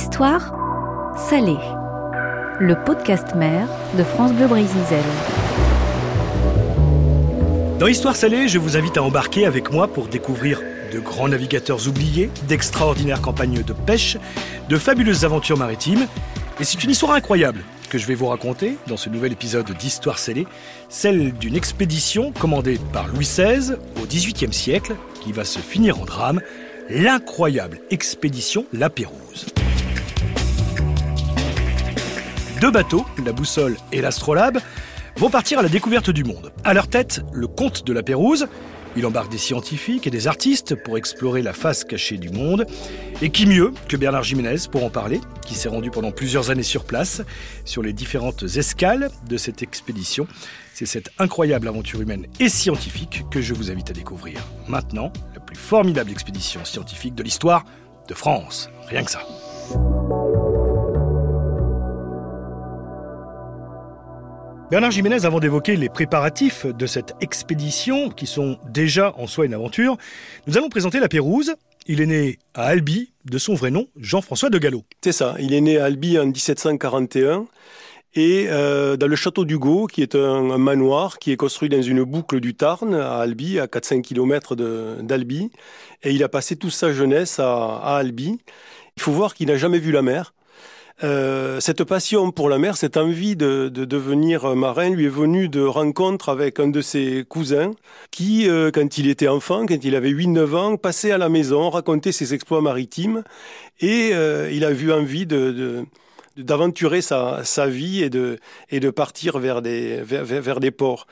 Histoire salée, le podcast mère de France Bleu Brésil. Dans Histoire salée, je vous invite à embarquer avec moi pour découvrir de grands navigateurs oubliés, d'extraordinaires campagnes de pêche, de fabuleuses aventures maritimes. Et c'est une histoire incroyable que je vais vous raconter dans ce nouvel épisode d'Histoire scellée, celle d'une expédition commandée par Louis XVI au XVIIIe siècle qui va se finir en drame, l'incroyable expédition La Pérouse. Deux bateaux, la boussole et l'astrolabe, vont partir à la découverte du monde. À leur tête, le comte de la Pérouse. Il embarque des scientifiques et des artistes pour explorer la face cachée du monde. Et qui mieux que Bernard Jiménez pour en parler, qui s'est rendu pendant plusieurs années sur place, sur les différentes escales de cette expédition. C'est cette incroyable aventure humaine et scientifique que je vous invite à découvrir. Maintenant, la plus formidable expédition scientifique de l'histoire de France. Rien que ça. Bernard Jiménez, avant d'évoquer les préparatifs de cette expédition, qui sont déjà en soi une aventure, nous allons présenter la Pérouse. Il est né à Albi, de son vrai nom, Jean-François de Gallo. C'est ça, il est né à Albi en 1741 et euh, dans le château d'Hugo, qui est un, manoir qui est construit dans une boucle du Tarn à Albi, à 4-5 km d'Albi. Et il a passé toute sa jeunesse à Albi. Il faut voir qu'il n'a jamais vu la mer. Euh, cette passion pour la mer, cette envie de, de, devenir marin lui est venue de rencontres avec un de ses cousins qui, euh, quand il était enfant, quand il avait 8-9 ans, passait à la maison, racontait ses exploits maritimes et euh, il a eu envie de, de d'aventurer sa, vie et de, partir vers des, ports.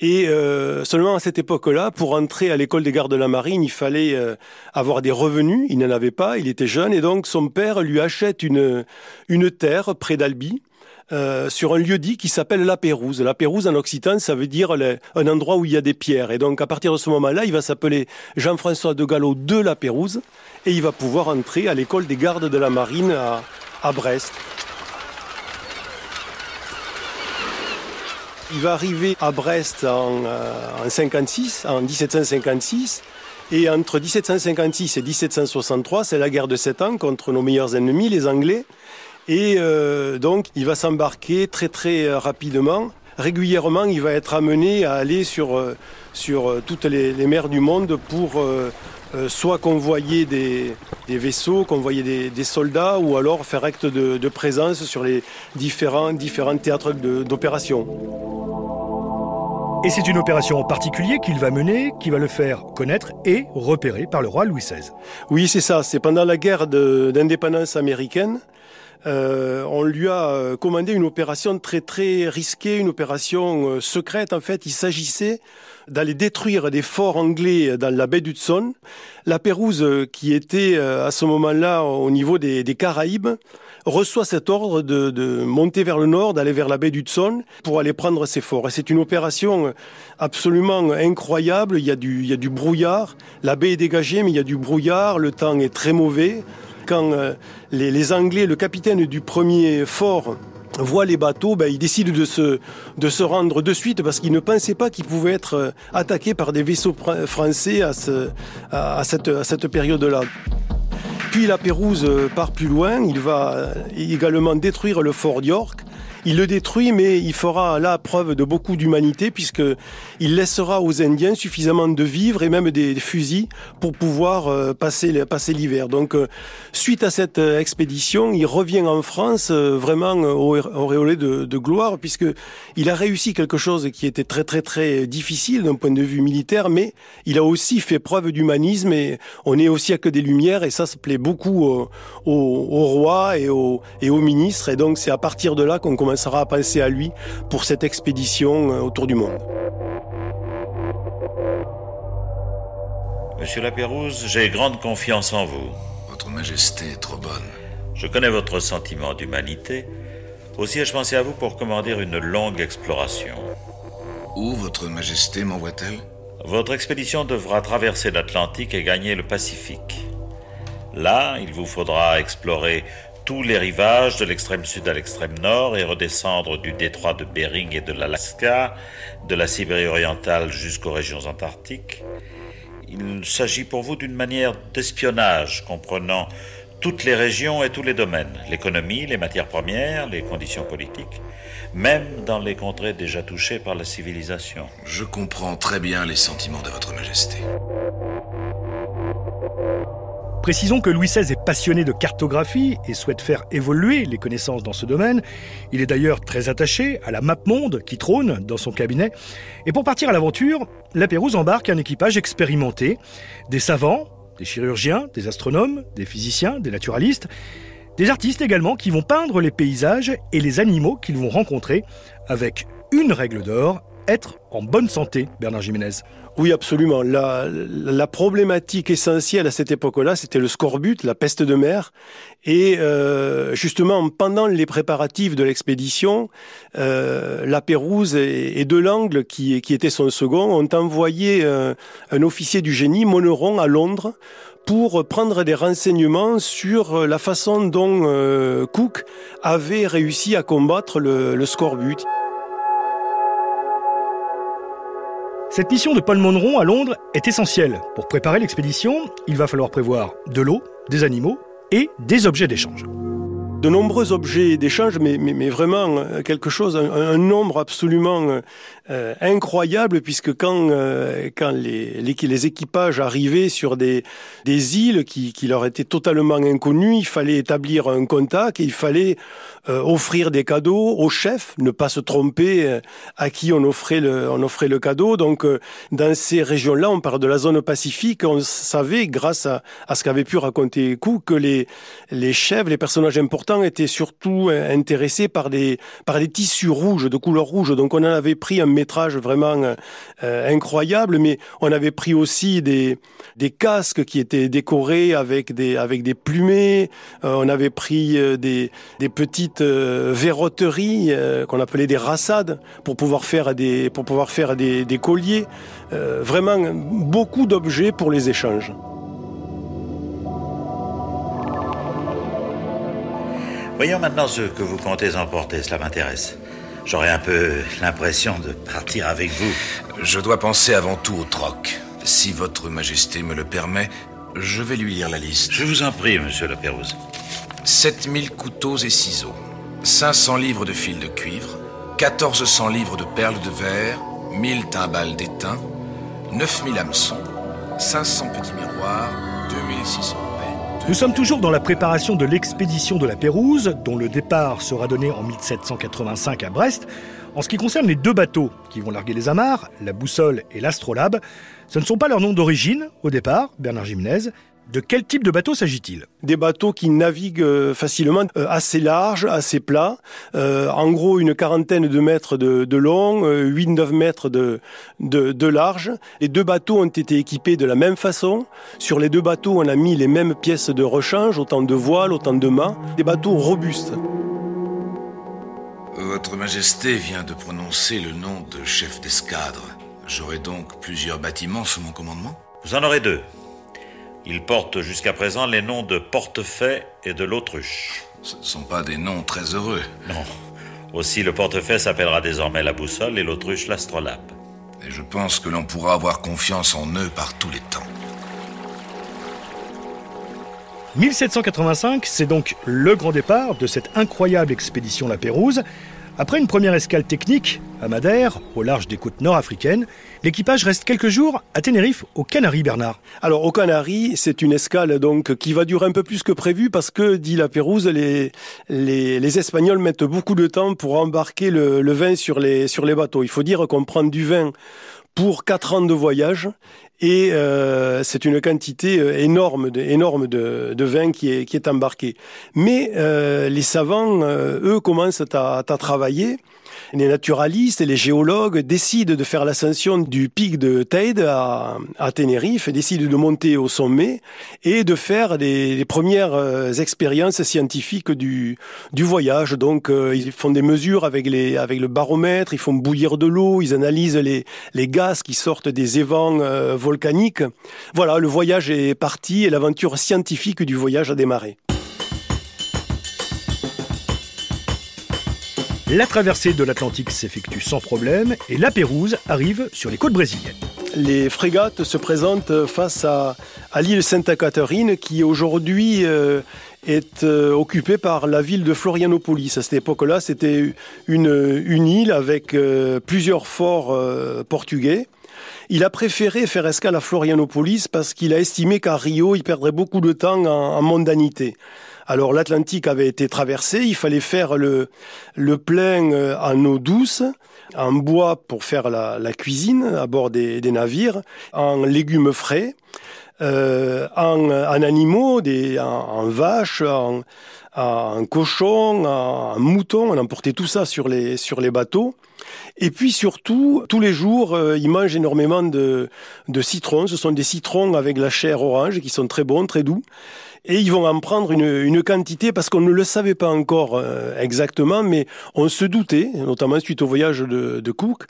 Et euh, seulement à cette époque-là, pour entrer à l'école des gardes de la marine, il fallait euh, avoir des revenus. Il n'en avait pas, il était jeune, et donc son père lui achète une, terre près d'Albi. Euh, sur un lieu dit qui s'appelle La Pérouse. La Pérouse en occitan, ça veut dire un endroit où il y a des pierres. Et donc à partir de ce moment-là, il va s'appeler Jean-François de Gallo de La Pérouse et il va pouvoir entrer à l'école des gardes de la marine à Brest. Il va arriver à Brest en, euh, en 56, en 1756. Et entre 1756 et 1763, c'est la guerre de sept ans contre nos meilleurs ennemis, les Anglais. Et euh, donc, il va s'embarquer très très rapidement. Régulièrement, il va être amené à aller sur, euh, sur toutes les, les mers du monde pour euh, soit convoyer des, des vaisseaux, convoyer des, des, soldats, ou alors faire acte de, de présence sur les différents, différents théâtres d'opération. Et c'est une opération en particulier qu'il va mener, qui va le faire connaître et repérer par le roi Louis XVI. Oui, c'est ça. C'est pendant la guerre d'indépendance américaine. Euh, on lui a commandé une opération très très risquée, une opération euh, secrète en fait. Il s'agissait d'aller détruire des forts anglais dans la baie d'Hudson. La Pérouse, qui était euh, à ce moment-là au niveau des, des Caraïbes, reçoit cet ordre de, de, monter vers le nord, d'aller vers la baie d'Hudson pour aller prendre ces forts. Et c'est une opération absolument incroyable. Il y, a du, il y a du brouillard. La baie est dégagée, mais il y a du brouillard. Le temps est très mauvais. Quand euh, les, Anglais, le capitaine du premier fort, voit les bateaux, ben, il décide de se, rendre de suite parce qu'il ne pensait pas qu'il pouvait être attaqué par des vaisseaux français à, ce, à, cette, à cette période-là. Puis la Pérouse part plus loin, il va également détruire le fort d'York. Il le détruit, mais il fera là preuve de beaucoup d'humanité puisque il laissera aux Indiens suffisamment de vivres et même des fusils pour pouvoir euh, passer, passer l'hiver. Donc, euh, suite à cette euh, expédition, il revient en France vraiment auréolé de, de gloire puisque il a réussi quelque chose qui était très très très difficile d'un point de vue militaire, mais il a aussi fait preuve d'humanisme et on est aussi à que des lumières et ça se plaît beaucoup au, roi et au, et au ministre et donc c'est à partir de là qu'on commence commencera à penser à lui pour cette expédition autour du monde. Monsieur Lapérouse, j'ai grande confiance en vous. Votre Majesté est trop bonne. Je connais votre sentiment d'humanité. Aussi ai-je pensé à vous pour commander une longue exploration. Où Votre Majesté m'envoie-t-elle? Votre expédition devra traverser l'Atlantique et gagner le Pacifique. Là, il vous faudra explorer tous les rivages de l'extrême sud à l'extrême nord et redescendre du détroit de Bering et de l'Alaska, de la Sibérie orientale jusqu'aux régions antarctiques. Il s'agit pour vous d'une manière d'espionnage comprenant toutes les régions et tous les domaines, l'économie, les matières premières, les conditions politiques, même dans les contrées déjà touchées par la civilisation. Je comprends très bien les sentiments de Votre Majesté. Précisons que Louis XVI est passionné de cartographie et souhaite faire évoluer les connaissances dans ce domaine. Il est d'ailleurs très attaché à la map monde qui trône dans son cabinet. Et pour partir à l'aventure, la Pérouse embarque un équipage expérimenté, des savants, des chirurgiens, des astronomes, des physiciens, des naturalistes, des artistes également qui vont peindre les paysages et les animaux qu'ils vont rencontrer avec une règle d'or, être en bonne santé, Bernard Jiménez. Oui, absolument. La, la problématique essentielle à cette époque-là, c'était le scorbut, la peste de mer. Et euh, justement, pendant les préparatifs de l'expédition, euh, la Pérouse et, et Delangle, qui, qui était son second, ont envoyé euh, un officier du génie, Moneron, à Londres, pour prendre des renseignements sur la façon dont euh, Cook avait réussi à combattre le, le scorbut. Cette mission de Paul Monneron à Londres est essentielle. Pour préparer l'expédition, il va falloir prévoir de l'eau, des animaux et des objets d'échange. De nombreux objets d'échange, mais, mais, mais, vraiment euh, quelque chose, un, un nombre absolument euh, incroyable, puisque quand, euh, quand les, les, équipages arrivaient sur des, des îles qui, qui, leur étaient totalement inconnues, il fallait établir un contact et il fallait euh, offrir des cadeaux au chef, ne pas se tromper à qui on offrait le, on offrait le cadeau. Donc dans ces régions-là, on parle de la zone pacifique, on savait, grâce à, à ce qu'avait pu raconter Kou, que les, les chefs, les personnages importants, étaient surtout intéressés par des, par des tissus rouges, de couleur rouge. Donc on en avait pris un métrage vraiment euh, mais on avait pris aussi des, casques qui étaient décorés avec des, avec des plumées. Euh, on avait pris euh, des, des petites verroteries qu'on appelait des rassades pour pouvoir faire des, pour pouvoir faire des colliers. vraiment beaucoup d'objets pour les échanges. Voyons maintenant ce que vous comptez emporter, cela m'intéresse. J'aurais un peu l'impression de partir avec vous. Je dois penser avant tout au troc. Si votre majesté me le permet, je vais lui lire la liste. Je vous en prie, monsieur Le Pérouse. 7000 couteaux et ciseaux, 500 livres de fil de cuivre, 1400 livres de perles de verre, 1000 timbales d'étain, 9000 hameçons, 500 petits miroirs, 2600 nous sommes toujours dans la préparation de l'expédition de la Pérouse, dont le départ sera donné en 1785 à Brest. En ce qui concerne les deux bateaux qui vont larguer les amarres, la boussole et l'astrolabe, ce ne sont pas leurs noms d'origine au départ, Bernard Jimenez. De quel type de bateau s'agit-il? Des bateaux qui naviguent euh, facilement, assez larges, assez plats, euh, en gros une quarantaine de mètres de, de long, 8-9 euh, mètres de, de, de, large. Les deux bateaux ont été équipés de la même façon. Sur les deux bateaux, on a mis les mêmes pièces de rechange, autant de voiles, autant de mâts, des bateaux robustes. Votre Majesté vient de prononcer le nom de chef d'escadre. J'aurai donc plusieurs bâtiments sous mon commandement? Vous en aurez deux. Ils portent jusqu'à présent les noms de Portefaix et de l'Autruche. Ce ne sont pas des noms très heureux. Non. Aussi, le Portefaix s'appellera désormais la boussole et l'Autruche l'astrolabe. Et je pense que l'on pourra avoir confiance en eux par tous les temps. 1785, c'est donc le grand départ de cette incroyable expédition La Pérouse. Après une première escale technique à Madère, au large des côtes nord-africaines, l'équipage reste quelques jours à Tenerife, aux Canaries, Bernard. Alors, aux Canaries, c'est une escale donc qui va durer un peu plus que prévu parce que, dit la Pérouse, les, Espagnols mettent beaucoup de temps pour embarquer le, vin sur les, sur les bateaux. Il faut dire qu'on prend du vin pour quatre ans de voyage et euh, c'est une quantité énorme, de, énorme de, de, vin qui est, qui est embarqué. Mais euh, les savants, euh, eux, commencent à, à travailler. Les naturalistes et les géologues décident de faire l'ascension du pic de Teide à, à Tenerife, décident de monter au sommet et de faire les, premières expériences scientifiques du, du voyage. Donc, ils font des mesures avec, le baromètre, ils font bouillir de l'eau, ils analysent les, gaz qui sortent des évents volcanique. Voilà, le voyage est parti et l'aventure scientifique du voyage a démarré. La traversée de l'Atlantique s'effectue sans problème et la Pérouse arrive sur les côtes brésiliennes. Les frégates se présentent face à, l'île Santa Catarine qui aujourd'hui euh, est euh, occupée par la ville de Florianopolis. À cette époque-là, c'était une, une, île avec euh, plusieurs forts portugais. Il a préféré faire escale à Florianopolis parce qu'il a estimé qu'à Rio, il perdrait beaucoup de temps en mondanité. Alors l'Atlantique avait été traversé, il fallait faire le, le plein euh, en eau douce, en bois pour faire la, cuisine à bord des, navires, en légumes frais, euh, en, animaux, des, en, vaches, en, cochons, en, moutons, on emportait tout ça sur les, sur les bateaux. Et puis surtout, tous les jours, euh, ils mangent énormément de, de citrons. Ce sont des citrons avec la chair orange qui sont très bons, très doux et ils vont en prendre une, quantité parce qu'on ne le savait pas encore euh, exactement, mais on se doutait, notamment suite au voyage de, Cook,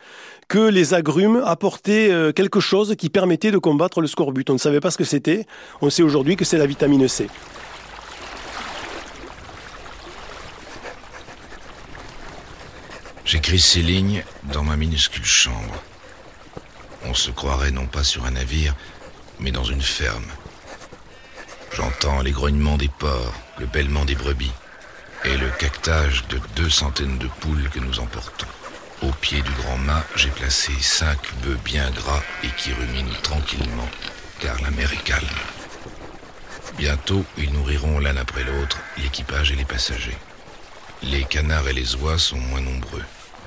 que les agrumes apportaient euh, quelque chose qui permettait de combattre le scorbut. On ne savait pas ce que c'était. On sait aujourd'hui que c'est la vitamine C. J'écris ces lignes dans ma minuscule chambre. On se croirait non pas sur un navire, mais dans une ferme. J'entends les grognements des porcs, le bêlement des brebis et le cactage de deux centaines de poules que nous emportons. Au pied du grand mât, j'ai placé cinq bœufs bien gras et qui ruminent tranquillement, car la mer est calme. Bientôt, ils nourriront l'un après l'autre l'équipage et les passagers. Les canards et les oies sont moins nombreux,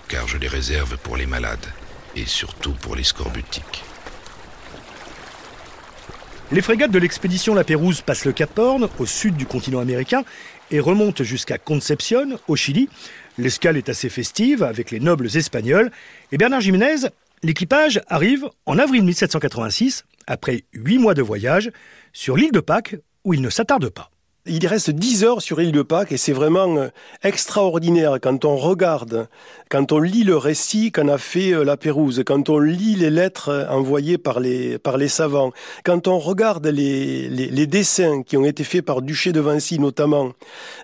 car je les réserve pour les malades et surtout pour les scorbutiques. Les frégates de l'expédition La Pérouse passent le Cap Horn, au sud du continent américain, et remontent jusqu'à Concepción, au Chili. L'escale est assez festive, avec les nobles espagnols. Et Bernard Jiménez, l'équipage arrive en avril 1786, après huit mois de voyage, sur l'île de Pâques, où il ne s'attarde pas. Il reste 10 heures sur l'île de Pâques et c'est vraiment euh, extraordinaire quand on regarde, quand on lit le récit qu'en a fait euh, la Pérouse, quand on lit les lettres euh, envoyées par les, par les savants, quand on regarde les, les, dessins qui ont été faits par Duché de Vinci notamment,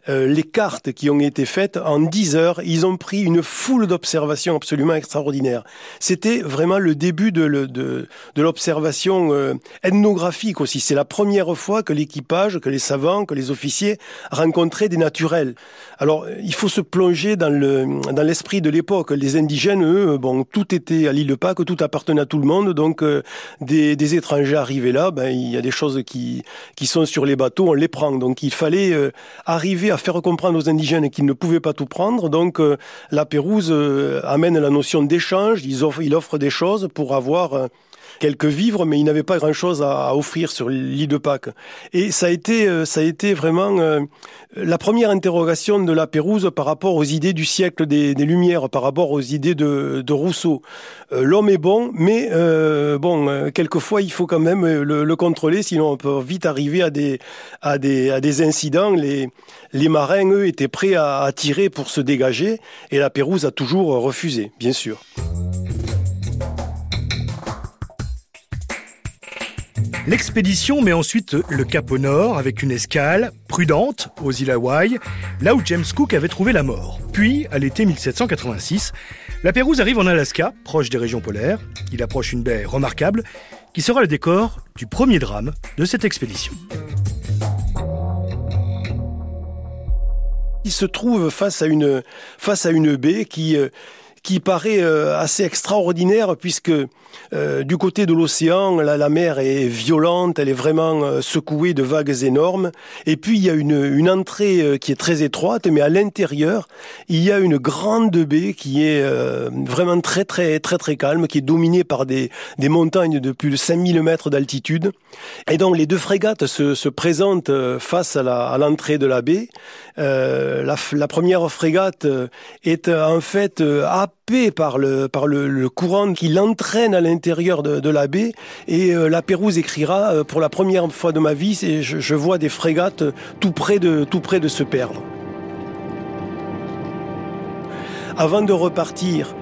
les cartes qui ont été faites, en 10 heures, ils ont pris une foule d'observations absolument extraordinaires. C'était vraiment le début de, de, de l'observation ethnographique aussi. C'est la première fois que l'équipage, que les savants, que les officiers rencontraient des naturels. Alors, il faut se plonger dans le dans l'esprit de l'époque. Les indigènes, eux, bon, tout était à l'île de Pâques, tout appartenait à tout le monde. Donc, euh, des, étrangers arrivaient là, ben, il y a des choses qui qui sont sur les bateaux, on les prend. Donc, il fallait euh, arriver à faire comprendre aux indigènes qu'ils ne pouvaient pas tout prendre. Donc, euh, la Pérouse amène la notion d'échange. Ils offre des choses pour avoir quelques vivres, mais il n'avait pas grand-chose à, offrir sur l'île de Pâques. Et ça a été, euh, ça a été vraiment euh, la première interrogation de la Pérouse par rapport aux idées du siècle des, Lumières, par rapport aux idées de, Rousseau. Euh, l'homme est bon, mais bon, quelquefois il faut quand même le, contrôler, sinon on peut vite arriver à des, à des, à des incidents. Les, les marins, eux, étaient prêts à, à tirer pour se dégager, et la Pérouse a toujours refusé, bien sûr. L'expédition met ensuite le cap au nord avec une escale prudente aux îles Hawaï, là où James Cook avait trouvé la mort. Puis, à l'été 1786, la Pérouse arrive en Alaska, proche des régions polaires. Il approche une baie remarquable qui sera le décor du premier drame de cette expédition. Il se trouve face à une, baie qui, euh, paraît euh, assez extraordinaire puisque euh, du côté de l'océan, la, mer est violente, elle est vraiment euh, secouée de vagues énormes. Et puis il y a une, une entrée qui est très étroite, mais à l'intérieur, il y a une grande baie qui est vraiment très très très très calme, qui est dominée par des, des montagnes de plus de 5000 mètres d'altitude. Et donc les deux frégates se, se présentent face à l'entrée de la baie. La, la, première frégate est en fait à par le, courant qui l'entraîne à l'intérieur de, la baie. Et euh, la Pérouse écrira, euh, pour la première fois de ma vie, je, je vois des frégates tout près de, tout près se perdre. Avant de repartir,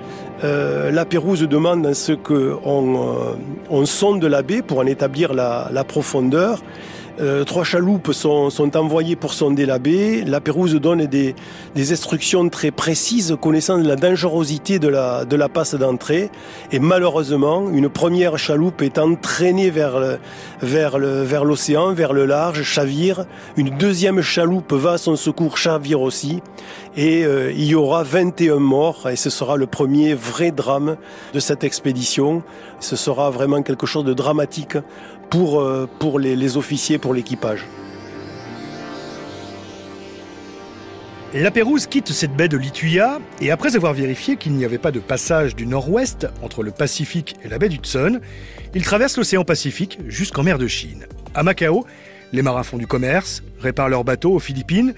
euh, la Pérouse demande ce qu'on on sonde la baie pour en établir la profondeur. Euh, trois chaloupes sont, sont, envoyées pour sonder la baie. La Pérouse donne des, des, instructions très précises connaissant la dangerosité de la, de la passe d'entrée. Et malheureusement, une première chaloupe est entraînée vers, le, vers, le, vers l'océan, vers le large, chavire. Une deuxième chaloupe va à son secours, chavire aussi. Et euh, il y aura 21 morts et ce sera le premier vrai drame de cette expédition. Ce sera vraiment quelque chose de dramatique pour, euh, les officiers, pour l'équipage. La Pérouse quitte cette baie de Lituya et après avoir vérifié qu'il n'y avait pas de passage du nord-ouest entre le Pacifique et la baie d'Hudson, il traverse l'océan Pacifique jusqu'en mer de Chine. À Macao, les marins font du commerce, réparent leurs bateaux aux Philippines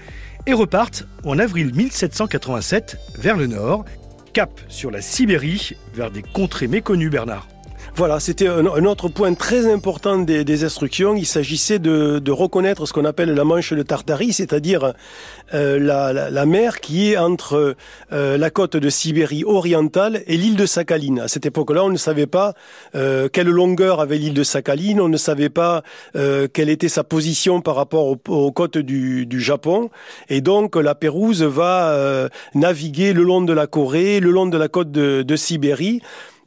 et repartent en avril 1787 vers le nord, cap sur la Sibérie, vers des contrées méconnues, Bernard. Voilà, c'était un, autre point très important des, instructions. Il s'agissait de, reconnaître ce qu'on appelle la Manche de Tartarie, c'est-à-dire euh, la, mer qui est entre euh, la côte de Sibérie orientale et l'île de Sakhaline. À cette époque-là, on ne savait pas euh, quelle longueur avait l'île de Sakhaline, on ne savait pas quelle était sa position par rapport aux, côtes du, Japon. Et donc, la Pérouse va naviguer le long de la Corée, le long de la côte de Sibérie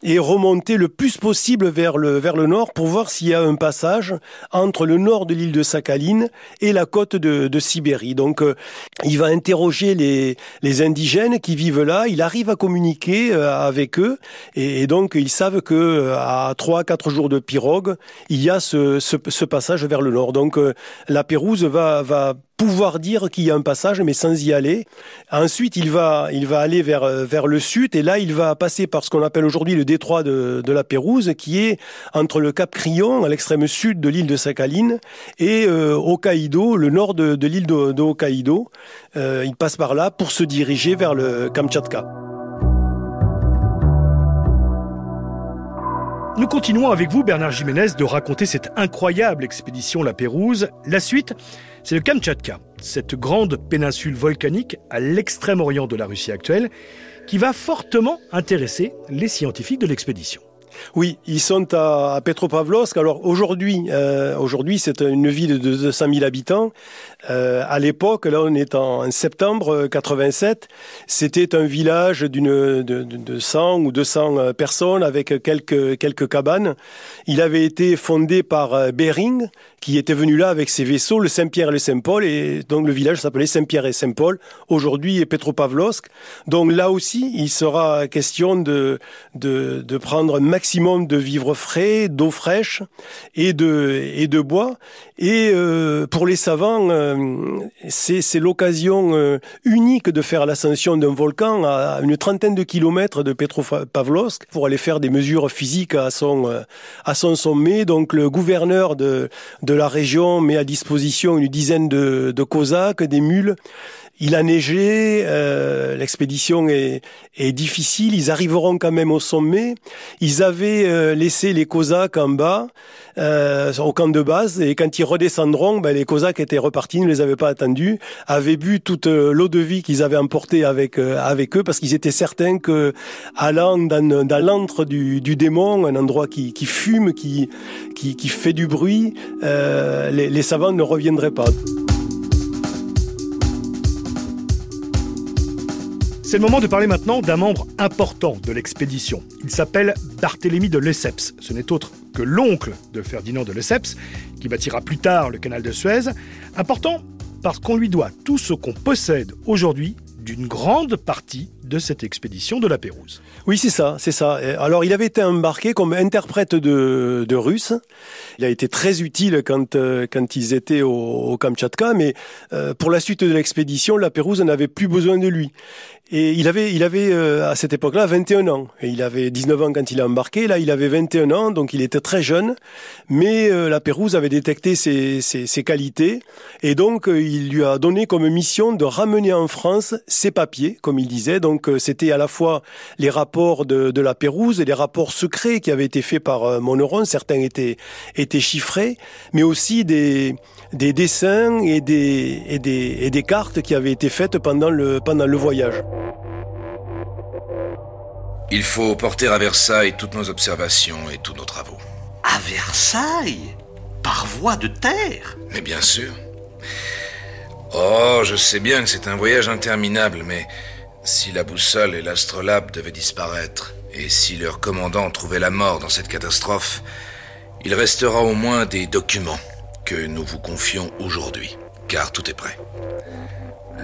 et remonter le plus possible vers le, vers le nord pour voir s'il y a un passage entre le nord de l'île de Sakhaline et la côte de, de Sibérie. Donc euh, il va interroger les, les indigènes qui vivent là, il arrive à communiquer euh, avec eux et, donc ils savent que euh, à 3 quatre jours de pirogue, il y a ce, ce, ce passage vers le nord. Donc la Pérouse va, va pouvoir dire qu'il y a un passage, mais sans y aller. Ensuite, il va, il va aller vers, vers le sud, et là, il va passer par ce qu'on appelle aujourd'hui le détroit de, la Pérouse, qui est entre le Cap Crillon, à l'extrême sud de l'île de Sakhaline, et euh, Hokkaido, le nord de, l'île de, Hokkaido. Euh, il passe par là pour se diriger vers le Kamtchatka. Nous continuons avec vous, Bernard Jiménez, de raconter cette incroyable expédition La Pérouse. La suite, c'est le Kamtchatka, cette grande péninsule volcanique à l'extrême orient de la Russie actuelle, qui va fortement intéresser les scientifiques de l'expédition. Oui, ils sont à, Petropavlovsk. Alors aujourd'hui, euh, aujourd'hui c'est une ville de 200 000 habitants. Euh, à l'époque, là on est en, septembre 87, c'était un village d'une de, de, 100 ou 200 euh, personnes avec quelques quelques cabanes. Il avait été fondé par euh, Bering, qui était venu là avec ses vaisseaux, le Saint-Pierre et le Saint-Paul, et donc le village s'appelait Saint-Pierre et Saint-Paul. Aujourd'hui, Petropavlovsk. Donc là aussi, il sera question de de, de prendre un maximum de vivres frais, d'eau fraîche et de et de bois. Et euh, pour les savants, euh, c'est l'occasion euh, unique de faire l'ascension d'un volcan à une trentaine de kilomètres de Petropavlovsk pour aller faire des mesures physiques à son son sommet. Donc le gouverneur de de la région met à disposition une dizaine de, de cosaques, des mules. Il a neigé, euh, l'expédition est, est, difficile, ils arriveront quand même au sommet. Ils avaient euh, laissé les Cosaques en bas, euh, au camp de base, et quand ils redescendront, ben, les Cosaques étaient repartis, ne les avaient pas attendus, avaient bu toute euh, l'eau de vie qu'ils avaient emportée avec, avec eux, parce qu'ils étaient certains que, allant dans, dans l'antre du, démon, un endroit qui, fume, qui, qui, fait du bruit, les savants ne reviendraient pas. C'est le moment de parler maintenant d'un membre important de l'expédition. Il s'appelle Barthélemy de Lesseps. Ce n'est autre que l'oncle de Ferdinand de Lesseps, qui bâtira plus tard le canal de Suez. Important parce qu'on lui doit tout ce qu'on possède aujourd'hui d'une grande partie de cette expédition de la Pérouse. Oui, c'est ça, c'est ça. Alors, il avait été embarqué comme interprète de, de russe. Il a été très utile quand, euh, quand ils étaient au, au Kamtchatka, mais euh, pour la suite de l'expédition, la Pérouse n'avait plus besoin de lui. Et il avait, il avait euh, à cette époque-là 21 ans. Et il avait 19 ans quand il a embarqué. Là, il avait 21 ans, donc il était très jeune. Mais la Pérouse avait détecté ses, ses, ses qualités. Et donc, il lui a donné comme mission de ramener en France ses papiers, comme il disait. Donc, c'était à la fois les rapports de, de, la Pérouse et les rapports secrets qui avaient été faits par euh, Moneron. Certains étaient, étaient chiffrés, mais aussi des, des dessins et des, et, des, et des cartes qui avaient été faites pendant le, pendant le voyage. Il faut porter à Versailles toutes nos observations et tous nos travaux. À Versailles? Par voie de terre? Mais bien sûr. Oh, je sais bien que c'est un voyage interminable, mais si la boussole et l'astrolabe devaient disparaître, et si leur commandant trouvait la mort dans cette catastrophe, il restera au moins des documents que nous vous confions aujourd'hui, car tout est prêt.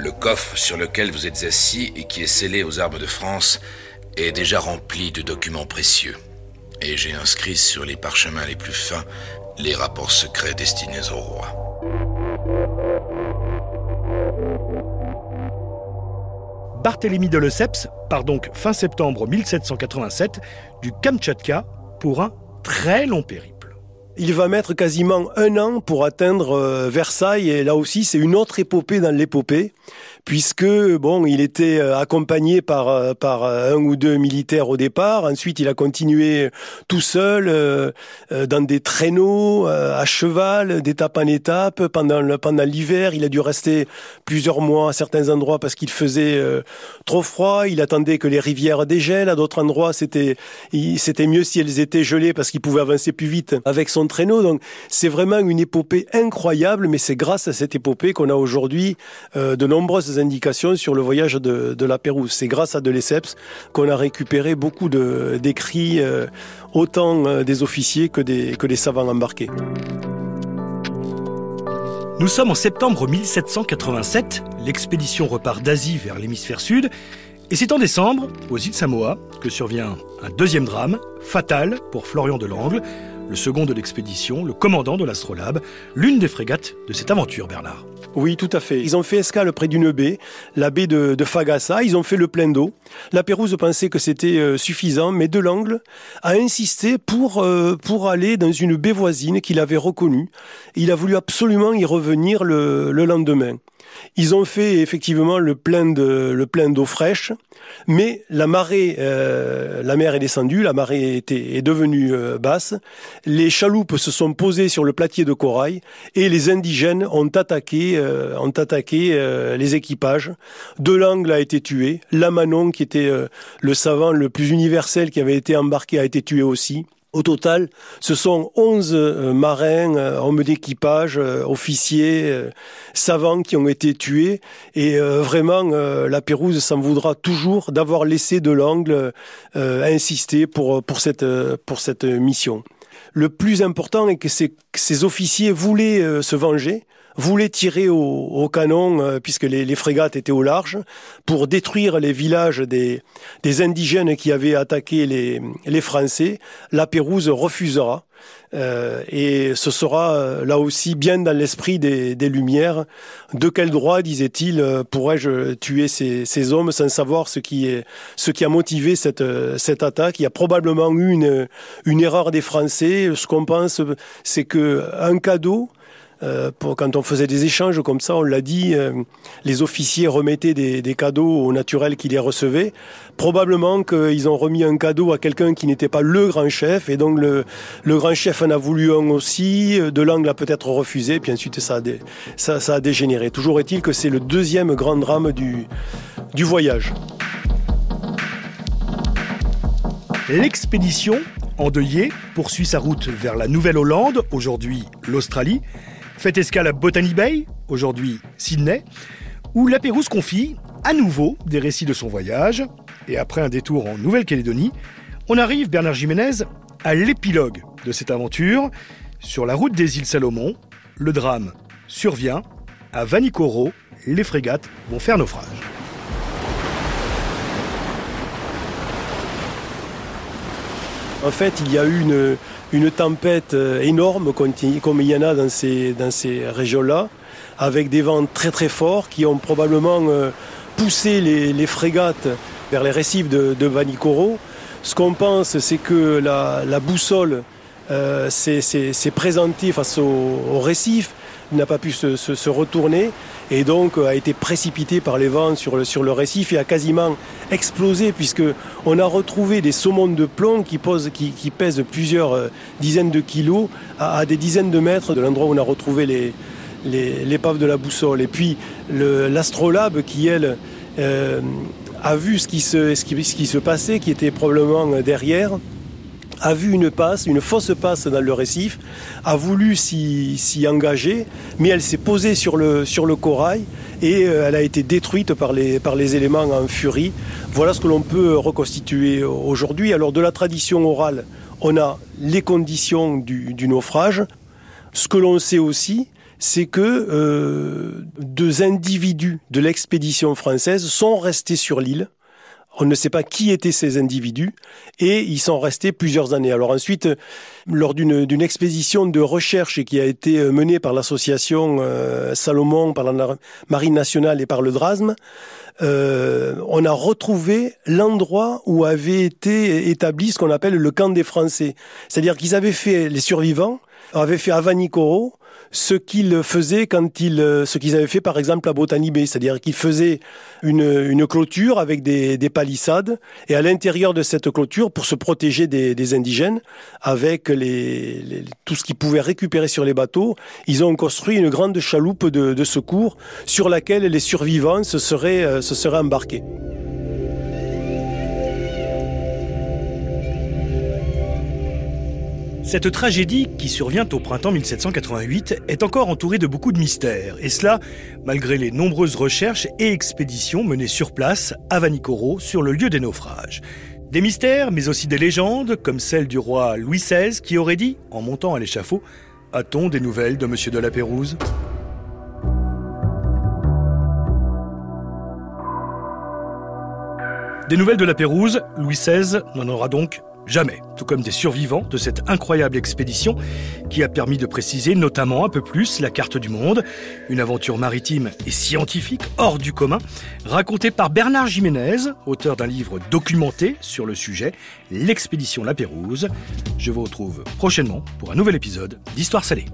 Le coffre sur lequel vous êtes assis et qui est scellé aux arbres de France est déjà rempli de documents précieux. Et j'ai inscrit sur les parchemins les plus fins les rapports secrets destinés au roi. Barthélemy de Lesseps part donc fin septembre 1787 du Kamtchatka pour un très long périple. Il va mettre quasiment un an pour atteindre euh, Versailles et là aussi c'est une autre épopée dans l'épopée puisque bon, il était euh, accompagné par euh, par un ou deux militaires au départ. Ensuite, il a continué tout seul dans des traîneaux à cheval, d'étape en étape. Pendant le, pendant l'hiver, il a dû rester plusieurs mois à certains endroits parce qu'il faisait trop froid. Il attendait que les rivières dégèlent. À d'autres endroits, c'était c'était mieux si elles étaient gelées parce qu'il pouvait avancer plus vite avec son traîneau. Donc c'est vraiment une épopée incroyable, mais c'est grâce à cette épopée qu'on a aujourd'hui de nombreuses sur le voyage de, la Pérouse. C'est grâce à de Lesseps qu'on a récupéré beaucoup d'écrits, euh, autant euh, des officiers que des, que des savants embarqués. Nous sommes en septembre 1787, l'expédition repart d'Asie vers l'hémisphère sud, et c'est en décembre, aux îles Samoa, que survient un deuxième drame, fatal pour Florian de Langle, le second de l'expédition, le commandant de l'Astrolabe, l'une des frégates de cette aventure, Bernard. Oui, tout à fait. Ils ont fait escale près d'une baie, la baie de, Fagassa. Ils ont fait le plein d'eau. La Pérouse pensait que c'était euh, suffisant, mais Delangle a insisté pour, euh, pour aller dans une baie voisine qu'il avait reconnue. Il a voulu absolument y revenir le lendemain. Ils ont fait effectivement le plein de le d'eau fraîche, mais la marée, euh, la mer est descendue, la marée était, est devenue euh, basse. Les chaloupes se sont posées sur le platier de corail et les indigènes ont attaqué, euh, ont attaqué les équipages. Delangle a été tué, Lamanon, qui était le savant le plus universel qui avait été embarqué, a été tué aussi. Au total, ce sont 11 euh, marins, euh, hommes d'équipage, euh, officiers, savants qui ont été tués. Et vraiment, la Pérouse s'en voudra toujours d'avoir laissé de l'angle insister pour, cette mission. Le plus important est que ces officiers voulaient se venger voulait tirer au, canon, euh, puisque les, frégates étaient au large, pour détruire les villages des, indigènes qui avaient attaqué les, Français. La Pérouse refusera. Euh, et ce sera euh, là aussi bien dans l'esprit des, Lumières. De quel droit, disait-il, pourrais-je tuer ces, hommes sans savoir ce qui, est, ce qui a motivé cette, cette attaque? Il y a probablement eu une, une erreur des Français. Ce qu'on pense, c'est que un cadeau euh, quand on faisait des échanges comme ça, on l'a dit, euh, les officiers remettaient des, cadeaux aux naturels qui les recevaient. Probablement qu'ils ont remis un cadeau à quelqu'un qui n'était pas le grand chef, et donc le, grand chef en a voulu un aussi, de l'angle a peut-être refusé, puis ensuite ça a, dégénéré. Toujours est-il que c'est le deuxième grand drame du, du voyage. L'expédition, endeuillée, poursuit sa route vers la Nouvelle-Hollande, aujourd'hui l'Australie, fait escale à Botany Bay, aujourd'hui Sydney, où la Pérouse confie à nouveau des récits de son voyage. Et après un détour en Nouvelle-Calédonie, on arrive, Bernard Jiménez, à l'épilogue de cette aventure. Sur la route des îles Salomon, le drame survient. À Vanikoro, les frégates vont faire naufrage. En fait, il y a eu une, une tempête euh, énorme comme il y en a dans ces, régions-là, avec des vents très très forts qui ont probablement euh, poussé les, frégates vers les récifs de, Vanikoro. Ce qu'on pense, c'est que la, boussole euh, s'est présentée face au, au récif, n'a pas pu se, retourner et donc a été précipité par les vents sur le, récif et a quasiment explosé puisque on a retrouvé des saumons de plomb qui, pèsent plusieurs euh, dizaines de kilos à, des dizaines de mètres de l'endroit où on a retrouvé l'épave de la boussole. Et puis l'astrolabe qui, elle, euh, a vu ce qui se passait, qui était probablement derrière, a vu une passe, une fausse passe dans le récif, a voulu s'y engager, mais elle s'est posée sur le, sur le corail et euh, elle a été détruite par les, par les éléments en furie. Voilà ce que l'on peut reconstituer aujourd'hui. Alors de la tradition orale, on a les conditions du, naufrage. Ce que l'on sait aussi, c'est que euh, deux individus de l'expédition française sont restés sur l'île on ne sait pas qui étaient ces individus et ils sont restés plusieurs années. Alors ensuite, lors d'une expédition de recherche qui a été menée par l'association euh, Salomon, par la Marine nationale et par le DRASM, euh, on a retrouvé l'endroit où avait été établi ce qu'on appelle le camp des Français. C'est-à-dire qu'ils avaient fait, les survivants avaient fait Avanicoro, ce qu'ils faisaient quand ils, euh, ce qu'ils avaient fait par exemple à Botanibé, c'est-à-dire qu'ils faisaient une, une, clôture avec des, des, palissades et à l'intérieur de cette clôture, pour se protéger des, des indigènes, avec les, tout ce qu'ils pouvaient récupérer sur les bateaux, ils ont construit une grande chaloupe de, de secours sur laquelle les survivants se seraient, euh, se seraient embarqués. Cette tragédie, qui survient au printemps 1788, est encore entourée de beaucoup de mystères, et cela malgré les nombreuses recherches et expéditions menées sur place à Vanikoro sur le lieu des naufrages. Des mystères, mais aussi des légendes, comme celle du roi Louis XVI qui aurait dit, en montant à l'échafaud, A-t-on des nouvelles de Monsieur de la Pérouse? Des nouvelles de la Pérouse, Louis XVI n'en aura donc Jamais, tout comme des survivants de cette incroyable expédition qui a permis de préciser notamment un peu plus la carte du monde, une aventure maritime et scientifique hors du commun, racontée par Bernard Jiménez, auteur d'un livre documenté sur le sujet, L'expédition La Pérouse. Je vous retrouve prochainement pour un nouvel épisode d'Histoire salée.